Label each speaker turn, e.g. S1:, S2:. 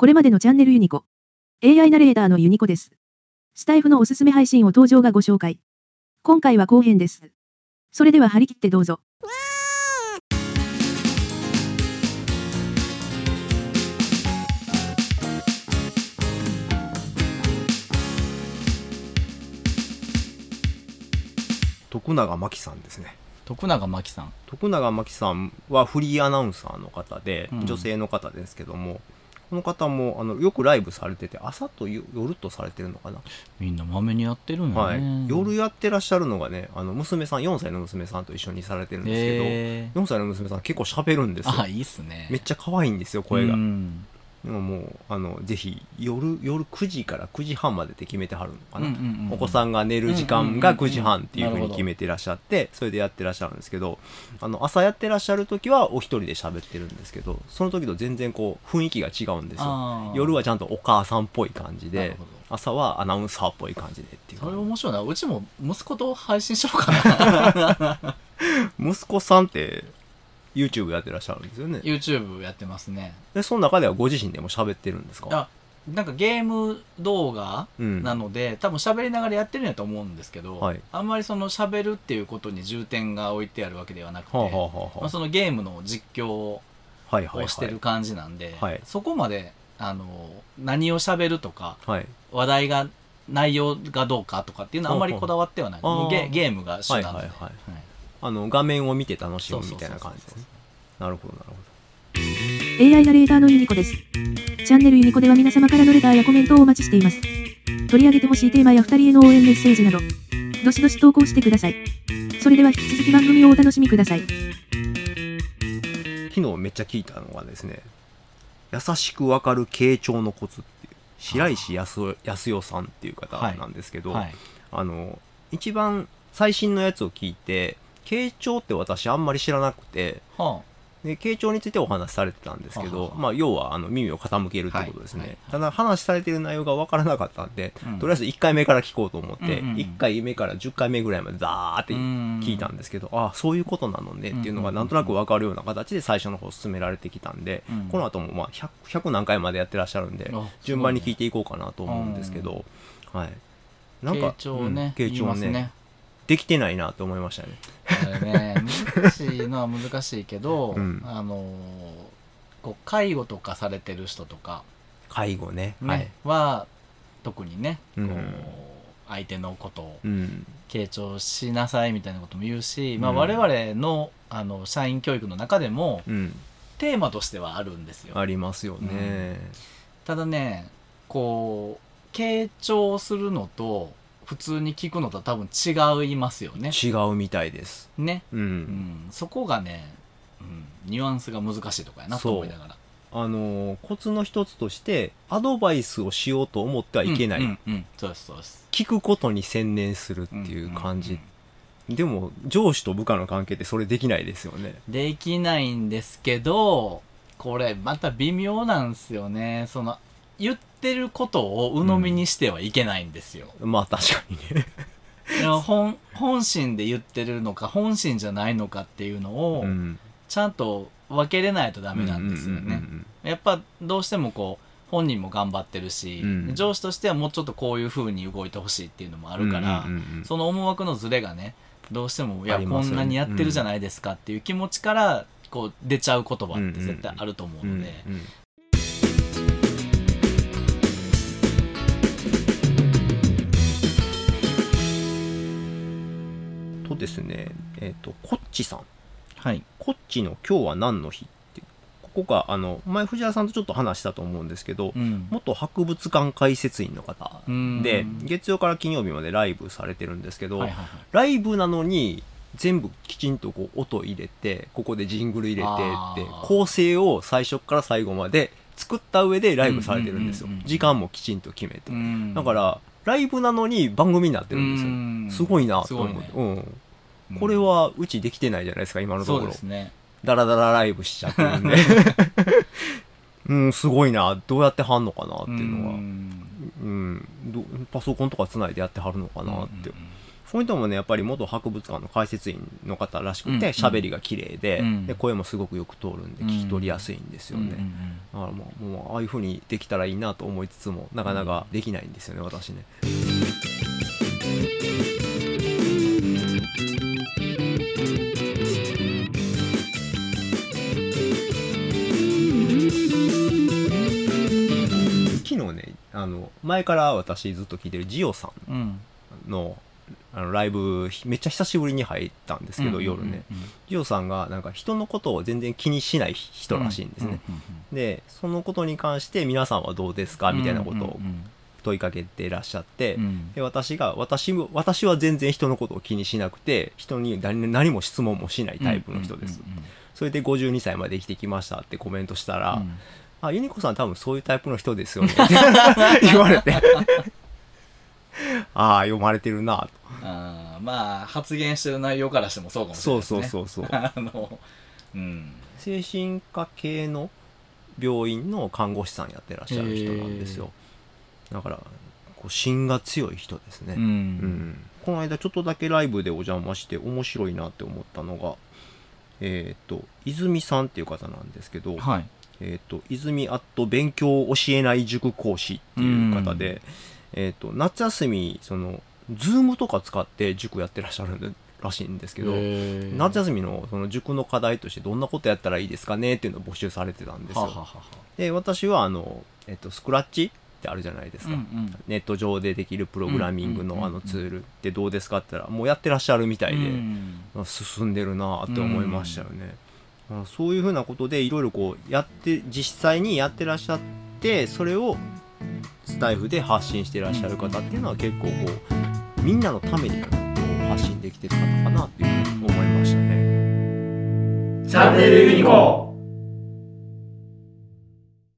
S1: これまでのチャンネルユニコ。AI ナレーターのユニコです。スタイフのおすすめ配信を登場がご紹介。今回は後編です。それでは張り切ってどうぞ。
S2: 徳永真希さんですね
S3: 徳永真希さん
S2: 徳永真希さんはフリーアナウンサーの方で、
S3: うん
S2: 女性の方ですけどもこの方もあのよくライブされてて朝と夜夜とされてるのかな、
S3: みんなまめにやってるんだ
S2: は
S3: ね、
S2: い、夜やってらっしゃるのがねあの娘さん4歳の娘さんと一緒にされてるんですけど、
S3: え
S2: 4歳の娘さん結構喋るんですよ。
S3: あいいっすね。
S2: めっちゃ可愛いんですよ声が、
S3: うん。
S2: でももうあのぜひ夜夜9時から9時半までって決めてはるのかな、
S3: うんうんうんうん。
S2: お子さんが寝る時間が9時半っていうふうに決めてらっしゃってそれでやってらっしゃるんですけどあの朝やってらっしゃる時はお一人で喋ってるんですけどその時と全然こう雰囲気が違うんですよ。夜はちゃんとお母さんっぽい感じで朝はアナウンサーっぽい感じでっていう
S3: それ面白いな。うちも息子と配信しようかな。
S2: 息子さんって YouTube やってらっしゃるんですよね。
S3: YouTube やってますね。
S2: でその中ではご自身でも喋ってるんですか？
S3: あなんかゲーム動画
S2: うん。
S3: なので、多分喋りながらやってるんやと思うんですけど、
S2: はい。
S3: あんまりその喋るっていうことに重点が置いてあるわけではなくて、
S2: はあはあはあ
S3: まあ、
S2: は
S3: そのゲームの実況を
S2: あはいはいはい。
S3: してる感じなんで、
S2: はい。
S3: そこまであの何を喋るとか
S2: はい。
S3: 話題が内容がどうかとかっていうのはあんまりこだわってはない。
S2: ほうほう
S3: もうゲゲームが主なので、
S2: はいはいはい。
S3: はい
S2: あの画面を見て楽しむみたいな感じですねなるほどなるほど
S1: AI ナレーターのユニコです。チャンネルユニコでは皆様からのレターやコメントをお待ちしています。取り上げてほしいテーマや二人への応援メッセージなど、どしどし投稿してください。それでは引き続き番組をお楽しみください。
S2: 昨日めっちゃ聞いたのがですね優しくわかる傾聴のコツっていう白石康代さんっていう方なんですけど、
S3: はい
S2: あの一番最新のやつを聞いて傾聴って私あんまり知らなくて。
S3: は
S2: で傾聴についてお話しされてたんですけど
S3: ははは
S2: まあ、要はあの耳を傾けるってことですね、
S3: はいはい
S2: ただ話されてる内容が分からなかったんで、
S3: うん。
S2: とりあえず1回目から聞こうと思って、
S3: うんうんうん。
S2: 1回目から10回目ぐらいまでザーって
S3: 聞
S2: 聞いたんですけど、ああそういうことなのねっていうのがなんとなく分かるような形で最初の方進められてきたんで、
S3: うん。
S2: この後もまあ 100, 100何回までやってらっしゃるんで
S3: あ
S2: 順番に聞いていこうかなと思うんですけど、はい。なんか
S3: 傾聴ね、
S2: うん傾聴
S3: 言いますね
S2: ねできてないなと思いましたね。
S3: ね難しいのは難しいけど、
S2: うん。
S3: あのーこう介護とかされてる人とか、
S2: 介護ね。
S3: ね
S2: はい、
S3: は特にね、
S2: うん。
S3: こう相手のことを
S2: うん。
S3: 傾聴しなさいみたいなことも言うし、まあ、
S2: うん
S3: 我々のあの社員教育の中でも
S2: うん、
S3: テーマとしてはあるんですよ。
S2: ありますよね、
S3: ただねこう傾聴するのと普通に聞くのとは多分違いますよね。
S2: 違うみたいです。
S3: ね、
S2: うん、
S3: うん、そこがね、うん、ニュアンスが難しいとかやなと思いながら。
S2: あのーコツの一つとしてアドバイスをしようと思ってはいけない、
S3: うんうんうん。そうですそうです。
S2: 聞くことに専念するっていう感じ、
S3: んん。
S2: でも上司と部下の関係ってそれできないですよね。
S3: できないんですけどこれまた微妙なんですよね。その言ってることを鵜呑みにしてはいけないんですよ、
S2: まあ確かにね。
S3: いや本本心で言ってるのか本心じゃないのかっていうのを
S2: うん。
S3: ちゃんと分けれないとダメなんですよね、やっぱどうしてもこう本人も頑張ってるし、
S2: うん。
S3: 上司としてはもうちょっとこういう風に動いてほしいっていうのもあるから、その思惑のズレがねどうしてもいや、こんなにやってるじゃないですかっていう気持ちからこう出ちゃう言葉って絶対あると思うので、
S2: ですねえっ、とこっちさん。
S3: はい。
S2: こっちの今日は何の日ってここがあの前藤原さんとちょっと話したと思うんですけど、
S3: うん。
S2: 元博物館解説員の方
S3: うん。
S2: で月曜から金曜日までライブされてるんですけど、
S3: はいはいはい。
S2: ライブなのに全部きちんとこう音入れてここでジングル入れてって構成を最初から最後まで作った上でライブされてるんですよ。
S3: うんうんうんうん
S2: 時間もきちんと決めて。
S3: うん。
S2: だからライブなのに番組になってるんですよ。
S3: うん。
S2: すごいなと思って、
S3: ね。
S2: うん、これはうちできてないじゃないですか今のと
S3: そう
S2: ころ
S3: ですね。
S2: ダラダラライブしちゃってるんで。うんすごいな。どうやってはんのかなっていうのは。
S3: ん。
S2: うん。どパソコンとかつないでやってはるのかなって。
S3: うん。うん
S2: その人もねやっぱり元博物館の解説員の方らしく
S3: うん。
S2: て喋、りが綺麗で,、
S3: うん。
S2: で声もすごくよく通るんで聞き取りやすいんですよね、
S3: うん。うん。
S2: だからもうもうああいう風にできたらいいなと思いつつもなかなかできないんですよね私ねあの前から私ずっと聞いてるジオさ
S3: うん。
S2: のあのライブひめっちゃ久しぶりに入ったんですけど、夜ね。ジオさんがなんか人のことを全然気にしない人らしいんですね、でそのことに関して皆さんはどうですか？みたいなことを
S3: うん
S2: 問いかけていらっしゃって、で私が私も私は全然人のことを気にしなくて人に何何も質問もしないタイプの人です、それで52歳まで生きてきましたってコメントしたら、
S3: うん
S2: あユニコさん多分そういうタイプの人ですよね。っ て言われて。ああ読まれてるな。と
S3: あーまあ発言してる内容からしてもそうかもしれな
S2: そ
S3: いうですね。
S2: そうそうそう
S3: あのうん。
S2: 精神科系の病院の看護師さんやってらっしゃる人なんですよ。だからこう芯が強い人ですね、
S3: うん。
S2: うん。この間ちょっとだけライブでお邪魔して面白いなって思ったのがえっ、と泉さんっていう方なんですけど、
S3: はい
S2: えっ、と泉アット勉強を教えない塾講師っていう方で、えっ、と夏休みそのズームとか使って塾やってらっしゃるらしいんですけど、夏休みのその塾の課題としてどんなことやったらいいですかねっていうのを募集されてたんですよ。
S3: はははは
S2: で私はあの、えっと、スクラッチってあるじゃないですか、
S3: うんうん。
S2: ネット上でできるプログラミング
S3: うんうんうんうん。
S2: のあのツールってどうですかって言ったらもうやってらっしゃるみたいで、
S3: うん
S2: あ進んでるなって思いましたよね。あそういうふうなことでいろいろこうやって実際にやってらっしゃってそれをスタイフで発信してらっしゃる方っていうのは結構こうみんなのためにこう発信できてる方かなっていうふうに思いましたね。
S4: チャンネルユニコー